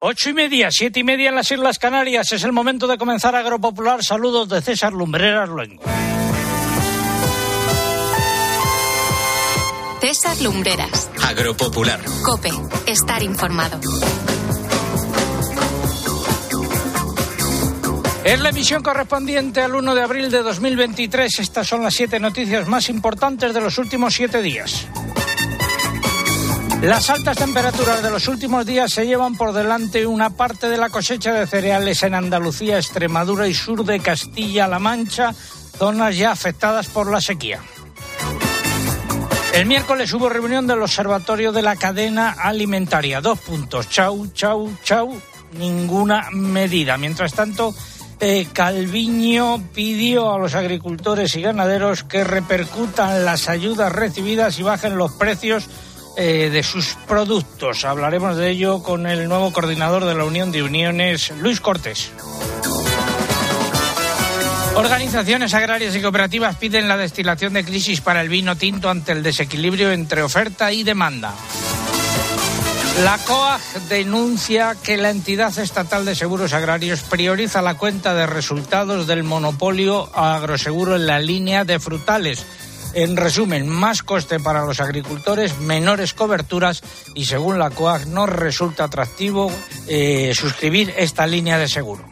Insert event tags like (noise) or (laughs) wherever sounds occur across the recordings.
Ocho y media, siete y media en las Islas Canarias. Es el momento de comenzar Agropopular. Saludos de César Lumbreras Luengo. César Lumbreras. Agropopular. Cope. Estar informado. Es la emisión correspondiente al 1 de abril de 2023. Estas son las siete noticias más importantes de los últimos siete días. Las altas temperaturas de los últimos días se llevan por delante una parte de la cosecha de cereales en Andalucía, Extremadura y sur de Castilla-La Mancha, zonas ya afectadas por la sequía. El miércoles hubo reunión del Observatorio de la Cadena Alimentaria. Dos puntos. Chau, chau, chau. Ninguna medida. Mientras tanto, eh, Calviño pidió a los agricultores y ganaderos que repercutan las ayudas recibidas y bajen los precios eh, de sus productos. Hablaremos de ello con el nuevo coordinador de la Unión de Uniones, Luis Cortés. Organizaciones agrarias y cooperativas piden la destilación de crisis para el vino tinto ante el desequilibrio entre oferta y demanda. La COAG denuncia que la entidad estatal de seguros agrarios prioriza la cuenta de resultados del monopolio agroseguro en la línea de frutales en resumen, más coste para los agricultores, menores coberturas y según la COAG no resulta atractivo eh, suscribir esta línea de seguro.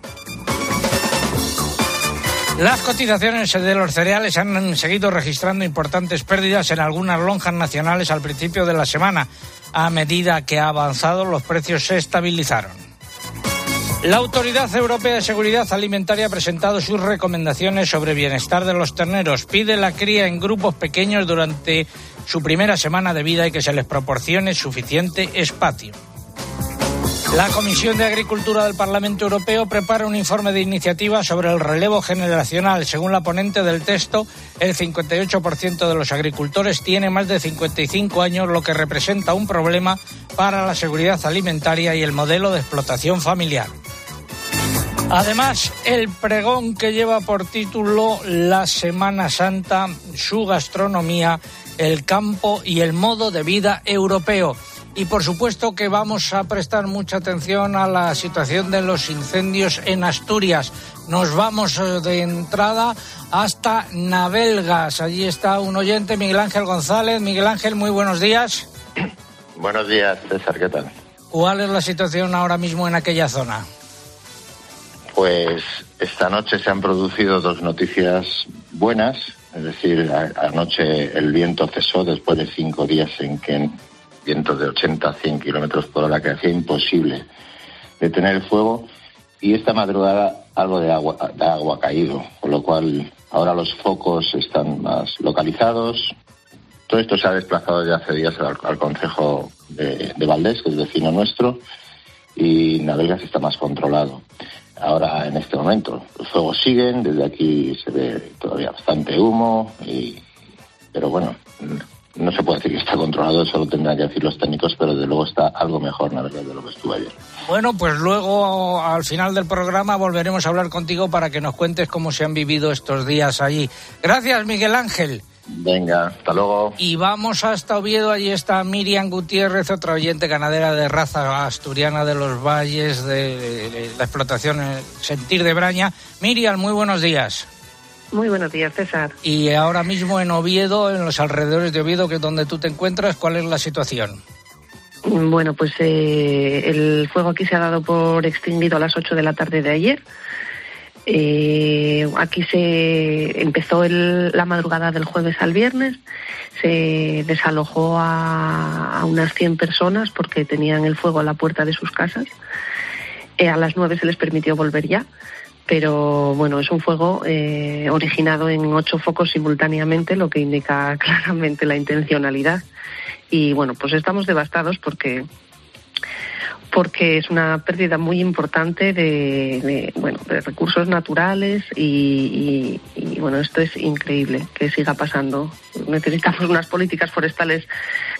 Las cotizaciones de los cereales han seguido registrando importantes pérdidas en algunas lonjas nacionales al principio de la semana. A medida que ha avanzado, los precios se estabilizaron. La Autoridad Europea de Seguridad Alimentaria ha presentado sus recomendaciones sobre bienestar de los terneros. Pide la cría en grupos pequeños durante su primera semana de vida y que se les proporcione suficiente espacio. La Comisión de Agricultura del Parlamento Europeo prepara un informe de iniciativa sobre el relevo generacional. Según la ponente del texto, el 58% de los agricultores tiene más de 55 años, lo que representa un problema para la seguridad alimentaria y el modelo de explotación familiar. Además, el pregón que lleva por título La Semana Santa, su gastronomía, el campo y el modo de vida europeo. Y por supuesto que vamos a prestar mucha atención a la situación de los incendios en Asturias. Nos vamos eh, de entrada hasta Navelgas. Allí está un oyente, Miguel Ángel González. Miguel Ángel, muy buenos días. Buenos días, César, ¿qué tal? ¿Cuál es la situación ahora mismo en aquella zona? Pues esta noche se han producido dos noticias buenas, es decir, anoche el viento cesó después de cinco días en que vientos de 80 a 100 kilómetros por hora que hacía imposible detener el fuego y esta madrugada algo de agua, de agua caído, con lo cual ahora los focos están más localizados. Todo esto se ha desplazado ya hace días al, al Consejo de, de, Valdés, que es vecino nuestro, y Navegas está más controlado. Ahora, en este momento, los fuegos siguen, desde aquí se ve todavía bastante humo, y, pero bueno, no se puede decir que está controlado, eso lo tendrán que decir los técnicos, pero de luego está algo mejor, la de lo que estuvo ayer. Bueno, pues luego al final del programa volveremos a hablar contigo para que nos cuentes cómo se han vivido estos días allí. Gracias, Miguel Ángel. Venga, hasta luego. Y vamos hasta Oviedo, allí está Miriam Gutiérrez, otra oyente ganadera de raza asturiana de los valles, de la explotación Sentir de Braña. Miriam, muy buenos días. Muy buenos días, César. Y ahora mismo en Oviedo, en los alrededores de Oviedo, que es donde tú te encuentras, ¿cuál es la situación? Bueno, pues eh, el fuego aquí se ha dado por extinguido a las 8 de la tarde de ayer. Eh, aquí se empezó el, la madrugada del jueves al viernes, se desalojó a, a, unas 100 personas porque tenían el fuego a la puerta de sus casas. Eh, a las 9 se les permitió volver ya pero bueno, es un fuego eh, originado en ocho focos simultáneamente, lo que indica (laughs) claramente la intencionalidad. Y bueno, pues estamos devastados porque porque es una pérdida muy importante de, de bueno de recursos naturales y, y, y, bueno esto es increíble que siga pasando necesitamos unas políticas forestales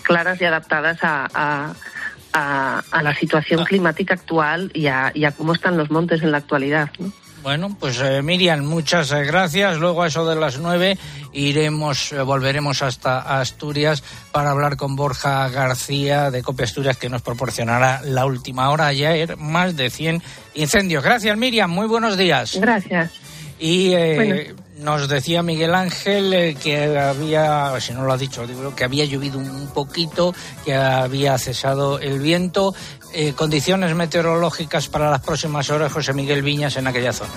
claras y adaptadas a, a a, a, la situación climática actual y a, y a, cómo están los montes en la actualidad. ¿no? Bueno, pues eh, Miriam, muchas eh, gracias. Luego a eso de las nueve iremos, eh, volveremos hasta Asturias para hablar con Borja García de Copia Asturias que nos proporcionará la última hora. Ayer más de 100 incendios. Gracias Miriam, muy buenos días. Gracias. Y nos decía Miguel Ángel que había, si no lo ha dicho, que había llovido un poquito, que había cesado el viento eh, condiciones meteorológicas para las próximas horas, José Miguel Viñas, en aquella zona.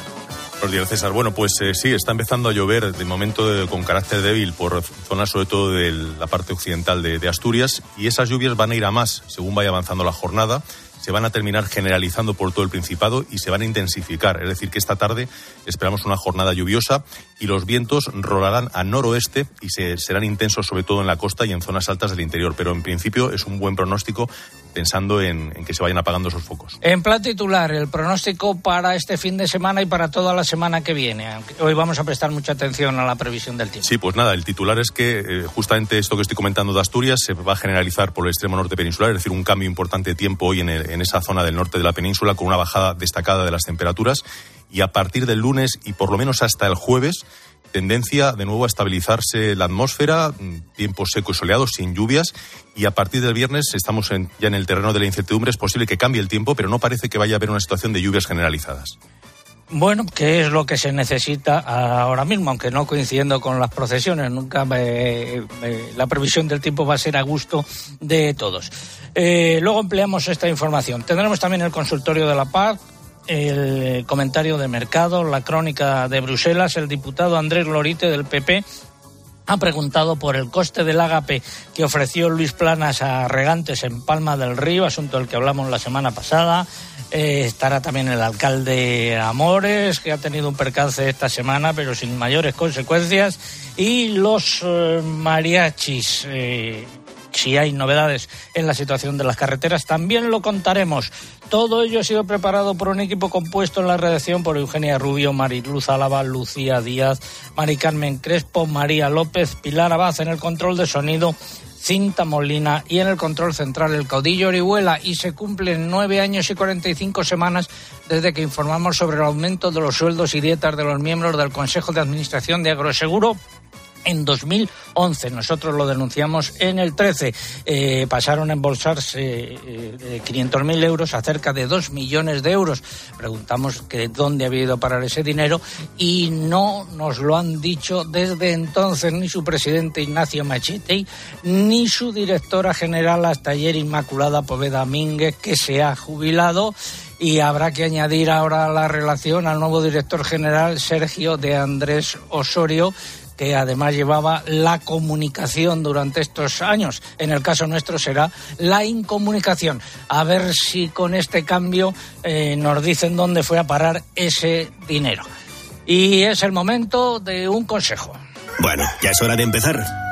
Buenos días, César. Bueno, pues eh, sí, está empezando a llover de momento con carácter débil por zonas sobre todo de la parte occidental de, de Asturias y esas lluvias van a ir a más según vaya avanzando la jornada se van a terminar generalizando por todo el Principado y se van a intensificar. Es decir, que esta tarde esperamos una jornada lluviosa y los vientos rolarán a noroeste y se, serán intensos sobre todo en la costa y en zonas altas del interior. Pero en principio es un buen pronóstico pensando en, que se vayan apagando esos focos. En plan titular, el pronóstico para este fin de semana y para toda la semana que viene. Hoy vamos a prestar mucha atención a la previsión del tiempo. Sí, pues nada, el titular es que eh, justamente esto que estoy comentando de Asturias se va a generalizar por el extremo norte peninsular, es decir, un cambio importante de tiempo hoy en, en esa zona del norte de la península con una bajada destacada de las temperaturas y a partir del lunes y por lo menos hasta el jueves tendencia de nuevo a estabilizarse la atmósfera, mm, tiempo seco y soleado, sin lluvias, y a partir del viernes estamos ya en el terreno de la incertidumbre, es posible que cambie el tiempo, pero no parece que vaya a haber una situación de lluvias generalizadas. Bueno, ¿qué es lo que se necesita ahora mismo? Aunque no coincidiendo con las procesiones, nunca la previsión del tiempo va a ser a gusto de todos. Eh, luego empleamos esta información. Tendremos también el consultorio de la paz, el comentario de mercado, la crónica de Bruselas, el diputado Andrés Lorite del PP ha preguntado por el coste del ágape que ofreció Luis Planas a regantes en Palma del Río, asunto del que hablamos la semana pasada. Eh, estará también el alcalde Amores, que ha tenido un percance esta semana, pero sin mayores consecuencias. Y los eh, mariachis. Eh, si hay novedades en la situación de las carreteras, también lo contaremos. Todo ello ha sido preparado por un equipo compuesto en la redacción por Eugenia Rubio, Mariluz Álava, Lucía Díaz, Mari Carmen Crespo, María López, Pilar Abad en el control de sonido, Cinta Molina y en el control central el caudillo Orihuela y se cumplen nueve años y cuarenta y cinco semanas desde que informamos sobre el aumento de los sueldos y dietas de los miembros del Consejo de Administración de Agroseguro en 2011. Nosotros lo denunciamos en el 13. Eh, pasaron a embolsarse eh, 500.000 euros a cerca de 2 millones de euros. Preguntamos que dónde había ido a parar ese dinero y no nos lo han dicho desde entonces ni su presidente Ignacio Machete ni su directora general hasta ayer Inmaculada Poveda Mínguez que se ha jubilado y habrá que añadir ahora la relación al nuevo director general Sergio de Andrés Osorio que además llevaba la comunicación durante estos años. En el caso nuestro será la incomunicación. A ver si con este cambio eh, nos dicen dónde fue a parar ese dinero. Y es el momento de un consejo. Bueno, ya es hora de empezar.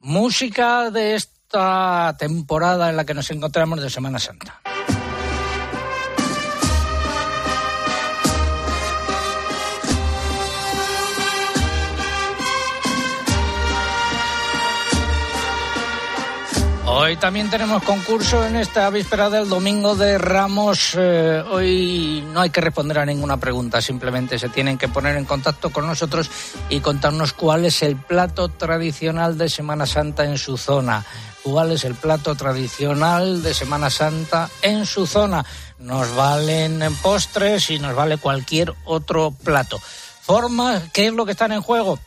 Música de esta temporada en la que nos encontramos de Semana Santa. Hoy también tenemos concurso en esta víspera del domingo de Ramos. Eh, hoy no hay que responder a ninguna pregunta, simplemente se tienen que poner en contacto con nosotros y contarnos cuál es el plato tradicional de Semana Santa en su zona. ¿Cuál es el plato tradicional de Semana Santa en su zona? Nos valen postres y nos vale cualquier otro plato. Forma, ¿qué es lo que están en juego?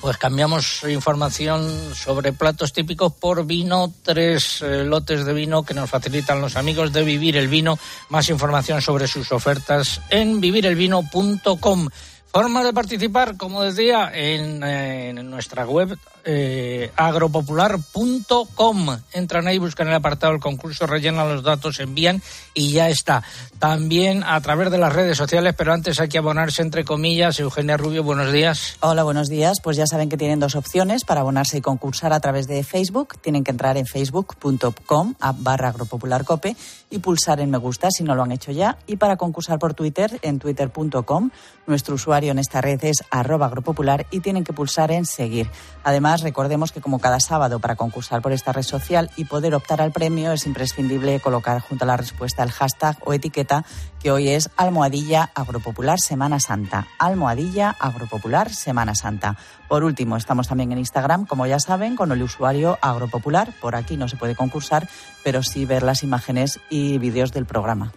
Pues cambiamos información sobre platos típicos por vino, tres eh, lotes de vino que nos facilitan los amigos de Vivir el Vino. Más información sobre sus ofertas en vivirelvino.com. Forma de participar, como decía, en, eh, en nuestra web eh, agropopular.com. Entran ahí, buscan el apartado del concurso, rellenan los datos, envían y ya está. También a través de las redes sociales, pero antes hay que abonarse entre comillas. Eugenia Rubio, buenos días. Hola, buenos días. Pues ya saben que tienen dos opciones para abonarse y concursar a través de Facebook. Tienen que entrar en facebook.com barra agropopularcope y pulsar en me gusta si no lo han hecho ya. Y para concursar por Twitter, en twitter.com, nuestro usuario en esta red es arroba agropopular y tienen que pulsar en seguir. Además, recordemos que como cada sábado para concursar por esta red social y poder optar al premio es imprescindible colocar junto a la respuesta el hashtag o etiqueta que hoy es Almohadilla Agropopular Semana Santa. Almohadilla Agropopular Semana Santa. Por último, estamos también en Instagram, como ya saben, con el usuario Agropopular. Por aquí no se puede concursar, pero sí ver las imágenes y vídeos del programa.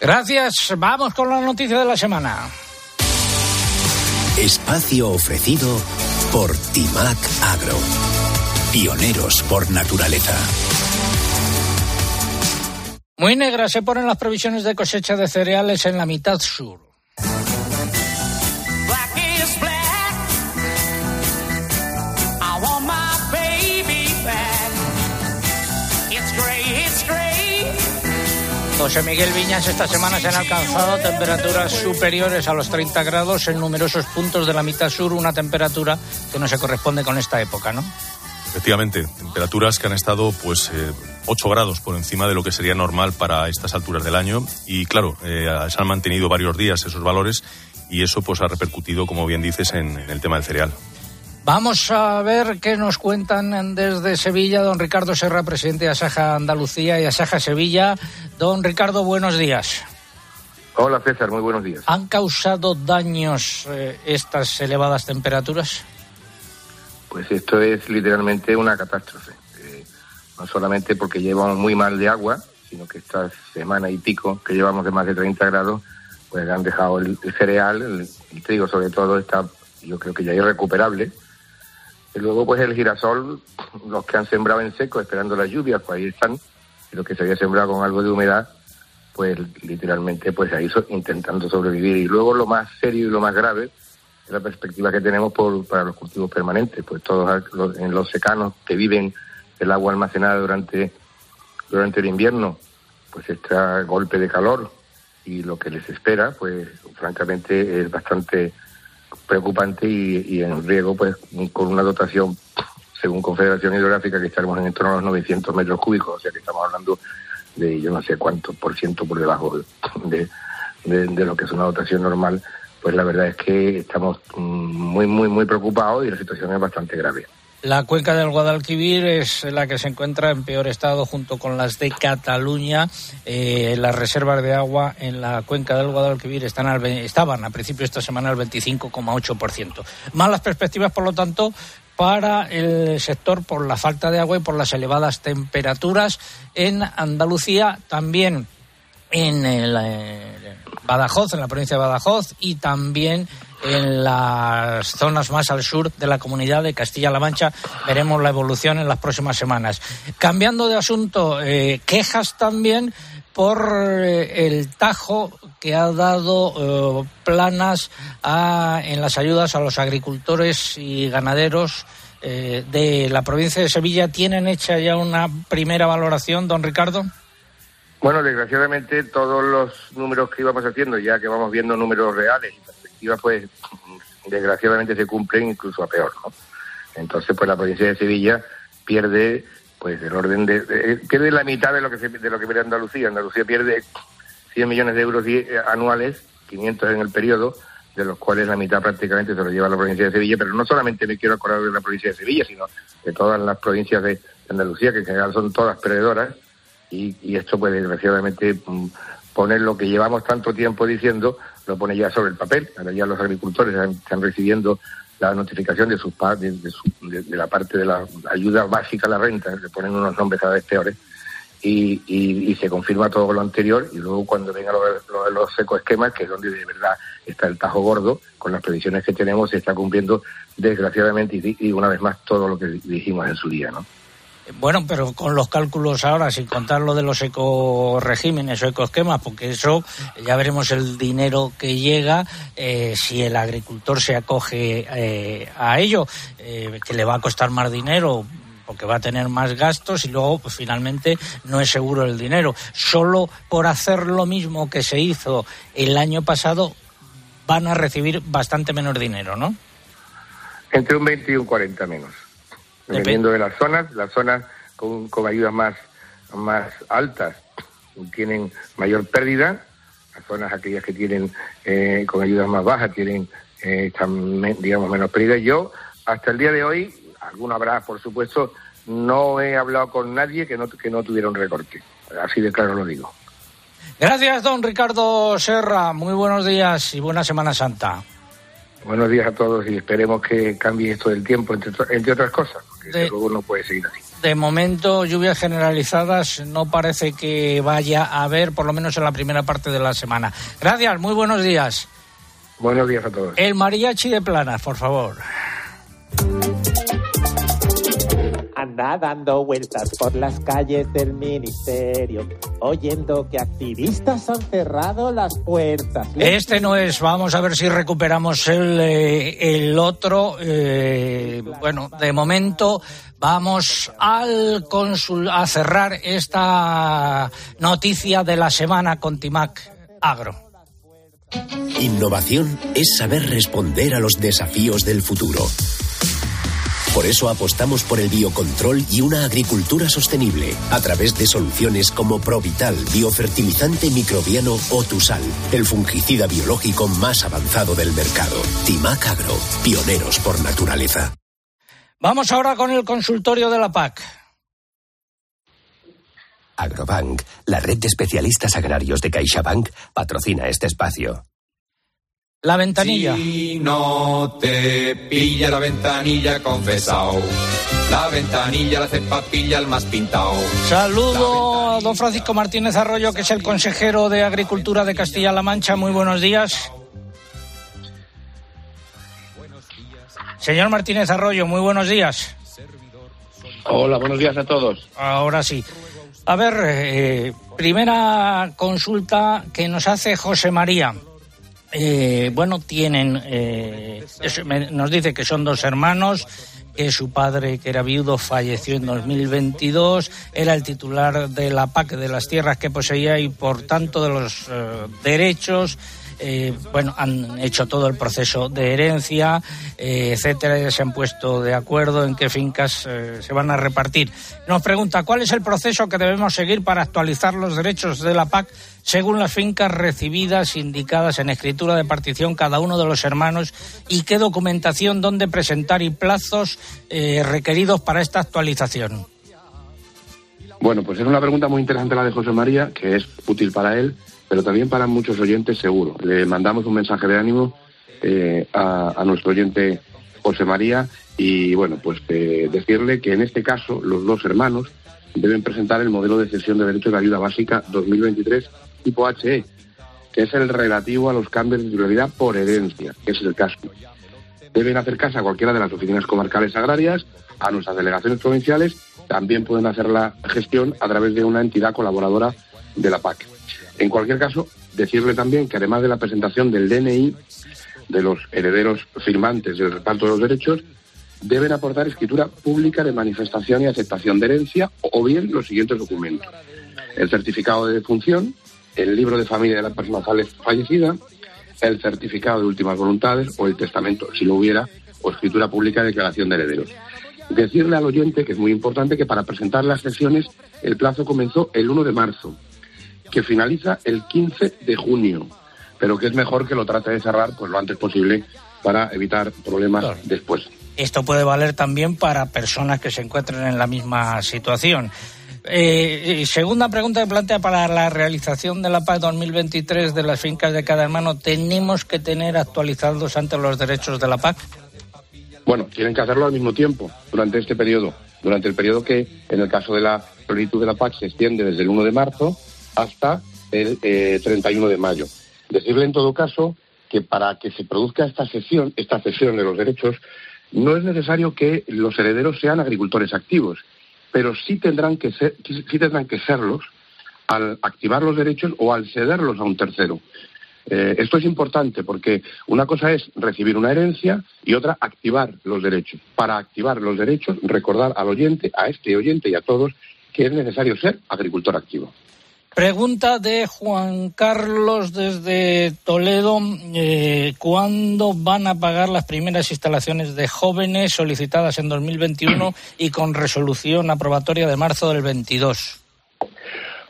Gracias. Vamos con la noticia de la semana. Espacio ofrecido por Timac Agro. Pioneros por naturaleza. Muy negras se ponen las previsiones de cosecha de cereales en la mitad sur. José Miguel Viñas, esta semana se han alcanzado temperaturas superiores a los 30 grados en numerosos puntos de la mitad sur, una temperatura que no se corresponde con esta época, ¿no? Efectivamente, temperaturas que han estado pues eh, 8 grados por encima de lo que sería normal para estas alturas del año y claro, eh, se han mantenido varios días esos valores y eso pues ha repercutido, como bien dices, en, en el tema del cereal. Vamos a ver qué nos cuentan desde Sevilla don Ricardo Serra, presidente de Asaja Andalucía y Asaja Sevilla. Don Ricardo, buenos días. Hola César, muy buenos días. ¿Han causado daños eh, estas elevadas temperaturas? Pues esto es literalmente una catástrofe. Eh, no solamente porque llevamos muy mal de agua, sino que esta semana y pico que llevamos de más de 30 grados, pues han dejado el, el cereal, el, el trigo sobre todo, está yo creo que ya irrecuperable y luego, pues el girasol, los que han sembrado en seco esperando las lluvias, pues ahí están. Y los que se había sembrado con algo de humedad, pues literalmente, pues ahí so intentando sobrevivir. Y luego lo más serio y lo más grave es la perspectiva que tenemos por, para los cultivos permanentes. Pues todos los, en los secanos que viven el agua almacenada durante, durante el invierno, pues este golpe de calor y lo que les espera, pues francamente es bastante preocupante y, en riego, pues con una dotación, según Confederación Hidrográfica, que estaremos en torno a los 900 metros cúbicos, o sea que estamos hablando de yo no sé cuánto por ciento por debajo de, de, de lo que es una dotación normal, pues la verdad es que estamos muy, muy, muy preocupados y la situación es bastante grave. La cuenca del Guadalquivir es la que se encuentra en peor estado junto con las de Cataluña. Eh, las reservas de agua en la cuenca del Guadalquivir están al, estaban a principio de esta semana al 25,8%. Malas perspectivas, por lo tanto, para el sector por la falta de agua y por las elevadas temperaturas en Andalucía, también en eh, Badajoz, en la provincia de Badajoz y también en las zonas más al sur de la comunidad de Castilla-La Mancha. Veremos la evolución en las próximas semanas. Cambiando de asunto, eh, quejas también por eh, el tajo que ha dado eh, planas a, en las ayudas a los agricultores y ganaderos eh, de la provincia de Sevilla. ¿Tienen hecha ya una primera valoración, don Ricardo? Bueno, desgraciadamente todos los números que íbamos haciendo, ya que vamos viendo números reales pues desgraciadamente se cumplen incluso a peor, ¿no? Entonces, pues la provincia de Sevilla pierde, pues el orden de, de pierde la mitad de lo que se, de lo que pierde Andalucía. Andalucía pierde 100 millones de euros anuales, 500 en el periodo, de los cuales la mitad prácticamente se lo lleva la provincia de Sevilla, pero no solamente me quiero acordar de la provincia de Sevilla, sino de todas las provincias de Andalucía, que en general son todas perdedoras, y, y esto pues desgraciadamente poner lo que llevamos tanto tiempo diciendo lo pone ya sobre el papel ahora ya los agricultores están recibiendo la notificación de sus de, de, su, de, la parte de la ayuda básica a la renta le ponen unos nombres cada vez peores y, se confirma todo lo anterior y luego cuando vengan los, los, los ecoesquemas que es donde de verdad está el tajo gordo con las previsiones que tenemos se está cumpliendo desgraciadamente y, y una vez más todo lo que dijimos en su día ¿no? Bueno, pero con los cálculos ahora, sin contar lo de los ecoregímenes o ecoesquemas, porque eso ya veremos el dinero que llega eh, si el agricultor se acoge eh, a ello, eh, que le va a costar más dinero porque va a tener más gastos y luego pues, finalmente no es seguro el dinero. Solo por hacer lo mismo que se hizo el año pasado van a recibir bastante menos dinero, ¿no? Entre un 20 y un 40 menos. Dependiendo de las zonas, las zonas con, ayudas más, más altas tienen mayor pérdida, las zonas aquellas que tienen eh, con ayudas más bajas tienen eh, están, digamos, menos pérdida. Yo, hasta el día de hoy, alguna habrá, por supuesto, no he hablado con nadie que no, que no tuviera un recorte. Así de claro lo digo. Gracias, don Ricardo Serra. Muy buenos días y buena Semana Santa. Buenos días a todos y esperemos que cambie esto del tiempo, entre, entre otras cosas, porque luego no puede seguir así. De momento, lluvias generalizadas no parece que vaya a haber, por lo menos en la primera parte de la semana. Gracias, muy buenos días. Buenos días a todos. El mariachi de Planas, por favor anda dando vueltas por las calles del ministerio, oyendo que activistas han cerrado las puertas. Este no es, vamos a ver si recuperamos el, eh, el otro. Eh, bueno, de momento vamos al consul a cerrar esta noticia de la semana con Timac Agro. Innovación es saber responder a los desafíos del futuro por eso apostamos por el biocontrol y una agricultura sostenible a través de soluciones como Provital, biofertilizante microbiano o Tusal, el fungicida biológico más avanzado del mercado. Timac Agro, pioneros por naturaleza. Vamos ahora con el consultorio de la PAC. Agrobank, la red de especialistas agrarios de CaixaBank, patrocina este espacio. La ventanilla. Si no te pilla la ventanilla, confesao. La ventanilla la hace papilla el más pintado. Saludo a don Francisco Martínez Arroyo, que es el consejero de Agricultura de Castilla-La Mancha. Muy buenos días. Señor Martínez Arroyo, muy buenos días. Hola, buenos días a todos. Ahora sí. A ver, eh, primera consulta que nos hace José María. Eh, bueno, tienen, eh, nos dice que son dos hermanos, que su padre, que era viudo, falleció en 2022, era el titular de la PAC de las tierras que poseía y, por tanto, de los eh, derechos eh, bueno, han hecho todo el proceso de herencia, eh, etcétera, se han puesto de acuerdo en qué fincas eh, se van a repartir. Nos pregunta cuál es el proceso que debemos seguir para actualizar los derechos de la PAC según las fincas recibidas, indicadas en escritura de partición cada uno de los hermanos y qué documentación, dónde presentar y plazos requeridos para esta actualización. Bueno, pues es una pregunta muy interesante la de José María, que es útil para él pero también para muchos oyentes seguro. Le mandamos un mensaje de ánimo eh, a, nuestro oyente José María y bueno, pues eh, decirle que en este caso los dos hermanos deben presentar el modelo de cesión de derechos de ayuda básica 2023 tipo HE, que es el relativo a los cambios de titularidad por herencia, que es el caso. Deben hacer caso a cualquiera de las oficinas comarcales agrarias, a nuestras delegaciones provinciales, también pueden hacer la gestión a través de una entidad colaboradora de la PAC. En cualquier caso, decirle también que además de la presentación del DNI de los herederos firmantes del reparto de los derechos, deben aportar escritura pública de manifestación y aceptación de herencia o bien los siguientes documentos. El certificado de defunción, el libro de familia de la persona fallecida, el certificado de últimas voluntades o el testamento, si lo hubiera, o escritura pública de declaración de herederos. Decirle al oyente, que es muy importante, que para presentar las sesiones el plazo comenzó el 1 de marzo que finaliza el 15 de junio, pero que es mejor que lo trate de cerrar pues lo antes posible para evitar problemas después. Esto puede valer también para personas que se encuentren en la misma situación. Eh, segunda pregunta que plantea para la realización de la PAC 2023 de las fincas de cada hermano, ¿tenemos que tener actualizados ante los derechos de la PAC? Bueno, tienen que hacerlo al mismo tiempo, durante este periodo, durante el periodo que, en el caso de la plenitud de la PAC, se extiende desde el 1 de marzo hasta el 31 eh, de mayo. Decirle en todo caso que para que se produzca esta sesión, esta cesión de los derechos, no es necesario que los herederos sean agricultores activos. pero sí tendrán que ser, sí tendrán que serlos al activar los derechos o al cederlos a un tercero. Eh, esto es importante porque una cosa es recibir una herencia y otra activar los derechos. Para activar los derechos, recordar al oyente, a este oyente y a todos, que es necesario ser agricultor activo. Pregunta de Juan Carlos desde Toledo. Eh, ¿Cuándo van a pagar las primeras instalaciones de jóvenes solicitadas en 2021 y con resolución aprobatoria de marzo del 22?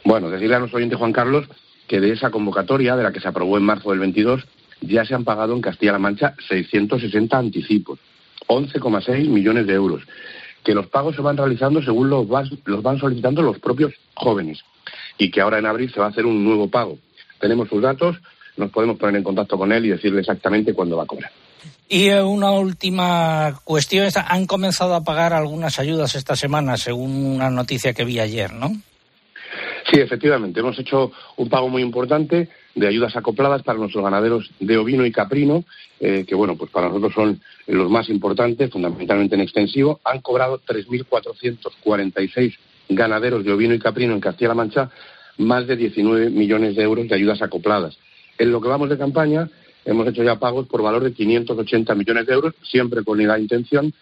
Bueno, decirle a nuestro oyente Juan Carlos que de esa convocatoria, de la que se aprobó en marzo del 22, ya se han pagado en Castilla-La Mancha 660 anticipos, 11,6 millones de euros, que los pagos se van realizando según los, los van solicitando los propios jóvenes y que ahora en abril se va a hacer un nuevo pago. Tenemos sus datos, nos podemos poner en contacto con él y decirle exactamente cuándo va a cobrar. Y una última cuestión, han comenzado a pagar algunas ayudas esta semana, según una noticia que vi ayer, ¿no? Sí, efectivamente. Hemos hecho un pago muy importante de ayudas acopladas para nuestros ganaderos de ovino y caprino, eh, que bueno, pues para nosotros son los más importantes, fundamentalmente en extensivo. Han cobrado 3.446 ganaderos de ovino y caprino en Castilla-La Mancha más de 19 millones de euros de ayudas acopladas. En lo que vamos de campaña hemos hecho ya pagos por valor de 580 millones de euros, siempre con la intención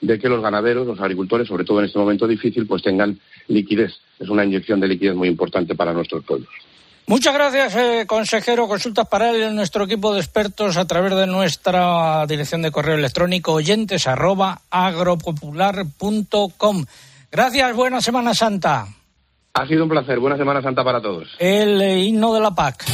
de que los ganaderos, los agricultores, sobre todo en este momento difícil, pues tengan liquidez. Es una inyección de liquidez muy importante para nuestros pueblos. Muchas gracias, eh, consejero. Consultas para él en nuestro equipo de expertos a través de nuestra dirección de correo electrónico oyentes Gracias, buena Semana Santa. Ha sido un placer, buena Semana Santa para todos. El eh, himno de la PAC.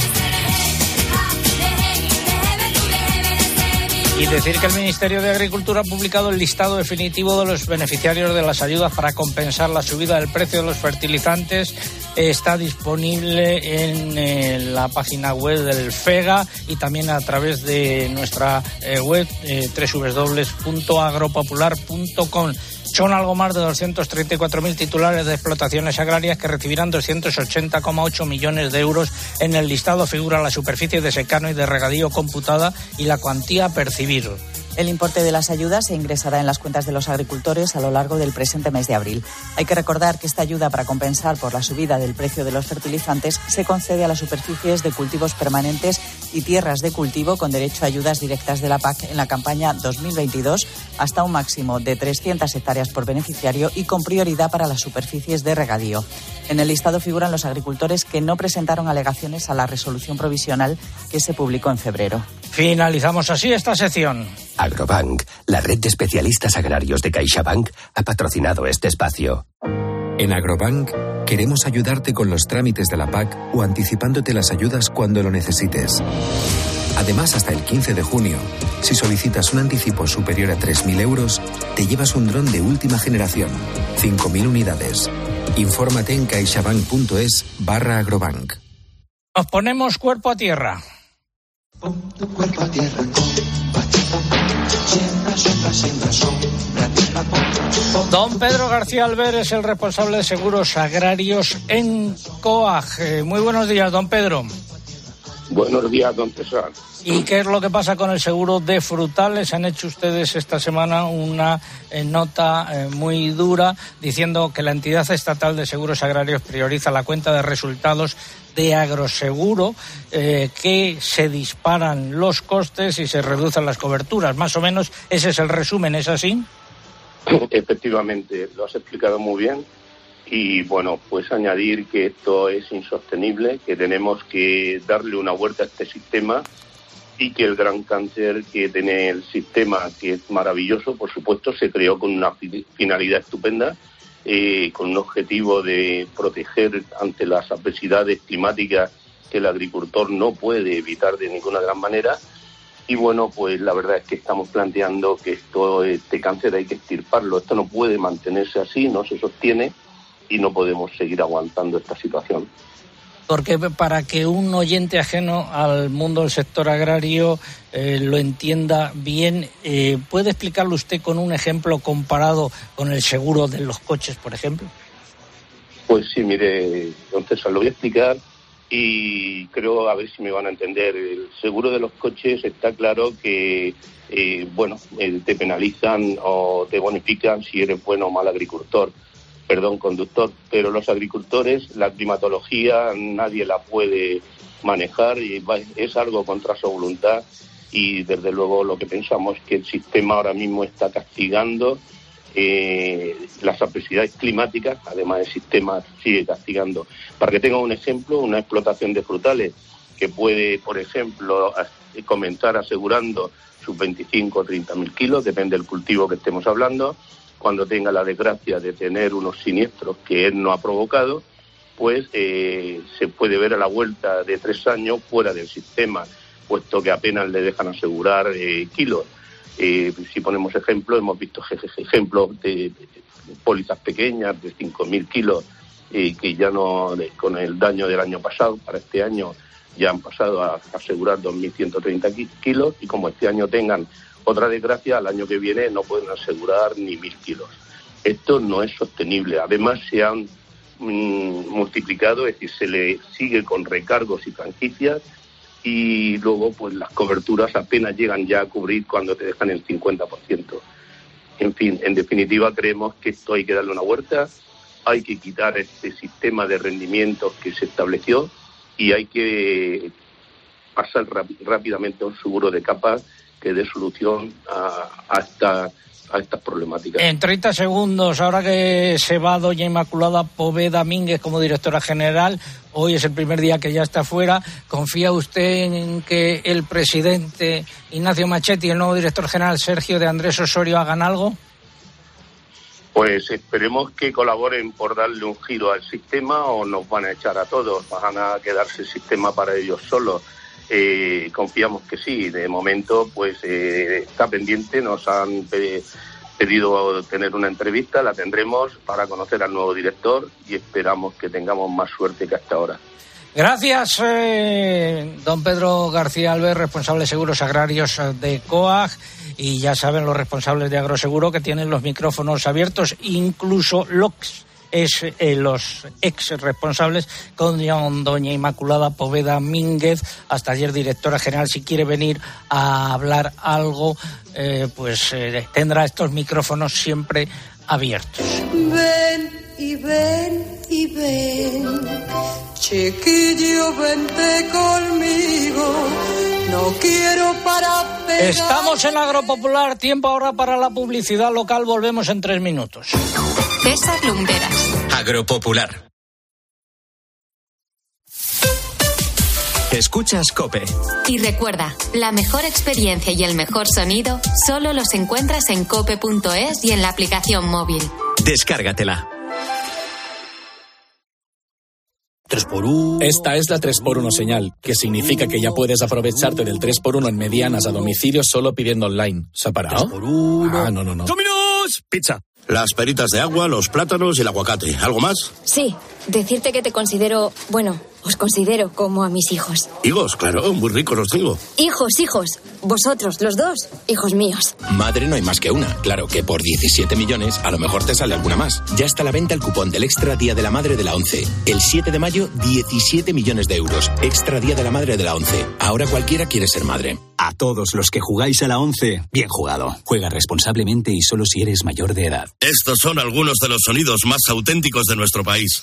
Y decir que el Ministerio de Agricultura ha publicado el listado definitivo de los beneficiarios de las ayudas para compensar la subida del precio de los fertilizantes. Está disponible en eh, la página web del FEGA y también a través de nuestra eh, web eh, www.agropopular.com. Son algo más de 234.000 titulares de explotaciones agrarias que recibirán 280,8 millones de euros. En el listado figura la superficie de secano y de regadío computada y la cuantía a percibir. El importe de las ayudas se ingresará en las cuentas de los agricultores a lo largo del presente mes de abril. Hay que recordar que esta ayuda para compensar por la subida del precio de los fertilizantes se concede a las superficies de cultivos permanentes y tierras de cultivo con derecho a ayudas directas de la PAC en la campaña 2022 hasta un máximo de 300 hectáreas por beneficiario y con prioridad para las superficies de regadío. En el listado figuran los agricultores que no presentaron alegaciones a la resolución provisional que se publicó en febrero. Finalizamos así esta sección. Agrobank, la red de especialistas agrarios de CaixaBank, ha patrocinado este espacio. En Agrobank queremos ayudarte con los trámites de la PAC o anticipándote las ayudas cuando lo necesites. Además, hasta el 15 de junio, si solicitas un anticipo superior a 3.000 euros, te llevas un dron de última generación, 5.000 unidades. Infórmate en caixabank.es barra agrobank. Nos ponemos cuerpo a tierra. cuerpo a tierra Don Pedro García Alber es el responsable de seguros agrarios en COAG. Muy buenos días, don Pedro. Buenos días, don César. ¿Y qué es lo que pasa con el seguro de frutales? Han hecho ustedes esta semana una eh, nota eh, muy dura diciendo que la entidad estatal de seguros agrarios prioriza la cuenta de resultados de agroseguro, eh, que se disparan los costes y se reducen las coberturas. Más o menos ese es el resumen, ¿es así? (laughs) Efectivamente, lo has explicado muy bien. Y bueno, pues añadir que esto es insostenible, que tenemos que darle una vuelta a este sistema y que el gran cáncer que tiene el sistema, que es maravilloso, por supuesto, se creó con una finalidad estupenda, eh, con un objetivo de proteger ante las adversidades climáticas que el agricultor no puede evitar de ninguna gran manera. Y bueno, pues la verdad es que estamos planteando que esto, este cáncer hay que extirparlo. Esto no puede mantenerse así, no se sostiene y no podemos seguir aguantando esta situación. Porque para que un oyente ajeno al mundo del sector agrario eh, lo entienda bien, eh, ¿puede explicarlo usted con un ejemplo comparado con el seguro de los coches, por ejemplo? Pues sí, mire, entonces lo voy a explicar y creo a ver si me van a entender. El seguro de los coches está claro que, eh, bueno, te penalizan o te bonifican si eres bueno o mal agricultor perdón, conductor, pero los agricultores, la climatología nadie la puede manejar y es algo contra su voluntad y desde luego lo que pensamos es que el sistema ahora mismo está castigando eh, las adversidades climáticas, además el sistema sigue castigando. Para que tengan un ejemplo, una explotación de frutales que puede, por ejemplo, comenzar asegurando sus 25 o 30 mil kilos, depende del cultivo que estemos hablando, cuando tenga la desgracia de tener unos siniestros que él no ha provocado, pues eh, se puede ver a la vuelta de tres años fuera del sistema, puesto que apenas le dejan asegurar eh, kilos. Eh, si ponemos ejemplos, hemos visto ejemplos de, pólizas pequeñas de 5.000 kilos que ya no, con el daño del año pasado, para este año ya han pasado a asegurar 2.130 kilos y como este año tengan otra desgracia, al año que viene no pueden asegurar ni 1.000 kilos. Esto no es sostenible. Además, se han mm, multiplicado, es decir, se le sigue con recargos y franquicias y luego pues las coberturas apenas llegan ya a cubrir cuando te dejan el 50%. En fin, en definitiva creemos que esto hay que darle una vuelta, hay que quitar este sistema de rendimientos que se estableció y hay que pasar rápidamente a un seguro de capas que dé solución a, esta a estas problemáticas. En 30 segundos, ahora que se va doña Inmaculada Poveda Mínguez como directora general, hoy es el primer día que ya está fuera, ¿confía usted en que el presidente Ignacio Machetti y el nuevo director general Sergio de Andrés Osorio hagan algo? Pues esperemos que colaboren por darle un giro al sistema o nos van a echar a todos, van a quedarse el sistema para ellos solos. Eh, confiamos que sí. De momento, pues eh, está pendiente. Nos han pedido tener una entrevista, la tendremos para conocer al nuevo director y esperamos que tengamos más suerte que hasta ahora. Gracias, eh, don Pedro García Alves, responsable de seguros agrarios de COAG y ya saben los responsables de Agroseguro que tienen los micrófonos abiertos, incluso LOX es eh, los ex responsables con doña Inmaculada Poveda Mínguez, hasta ayer directora general, si quiere venir a hablar algo, eh, pues eh, tendrá estos micrófonos siempre abiertos. Ven y ven y ven, chiquillo, vente conmigo no quiero para Estamos en Agropopular, tiempo ahora para la publicidad local, volvemos en tres minutos. César Lumberas. Agropopular. Escuchas Cope. Y recuerda, la mejor experiencia y el mejor sonido solo los encuentras en cope.es y en la aplicación móvil. Descárgatela. 3x1. Esta es la 3x1 señal, que significa que ya puedes aprovecharte del 3x1 en medianas a domicilio solo pidiendo online. ¿Se ha parado? 3x1. Ah, no, no, no. ¡Dominos! Pizza. Las peritas de agua, los plátanos y el aguacate. ¿Algo más? Sí, decirte que te considero, bueno, os considero como a mis hijos. Hijos, claro, muy ricos los tengo. Hijos, hijos. Vosotros, los dos, hijos míos. Madre no hay más que una. Claro que por 17 millones a lo mejor te sale alguna más. Ya está a la venta el cupón del Extra Día de la Madre de la ONCE. El 7 de mayo, 17 millones de euros. Extra Día de la Madre de la ONCE. Ahora cualquiera quiere ser madre. A todos los que jugáis a la ONCE, bien jugado. Juega responsablemente y solo si eres mayor de edad. Estos son algunos de los sonidos más auténticos de nuestro país.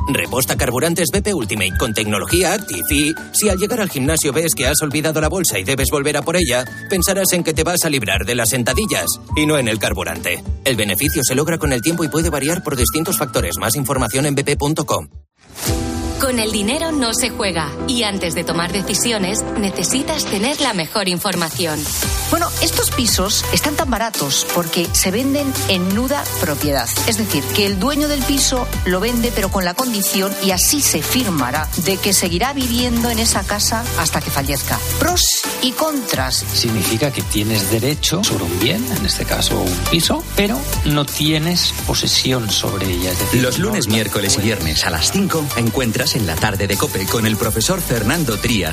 Reposta carburantes BP Ultimate con tecnología Active y si al llegar al gimnasio ves que has olvidado la bolsa y debes volver a por ella, pensarás en que te vas a librar de las sentadillas y no en el carburante. El beneficio se logra con el tiempo y puede variar por distintos factores. Más información en bp.com. Con el dinero no se juega y antes de tomar decisiones necesitas tener la mejor información. Bueno, estos pisos están tan baratos porque se venden en nuda propiedad. Es decir, que el dueño del piso lo vende pero con la condición y así se firmará de que seguirá viviendo en esa casa hasta que fallezca. Pros y contras. Significa que tienes derecho sobre un bien, en este caso un piso, pero no tienes posesión sobre ella. Es decir, Los lunes, miércoles y viernes a las 5 encuentras en la tarde de Cope con el profesor Fernando Trías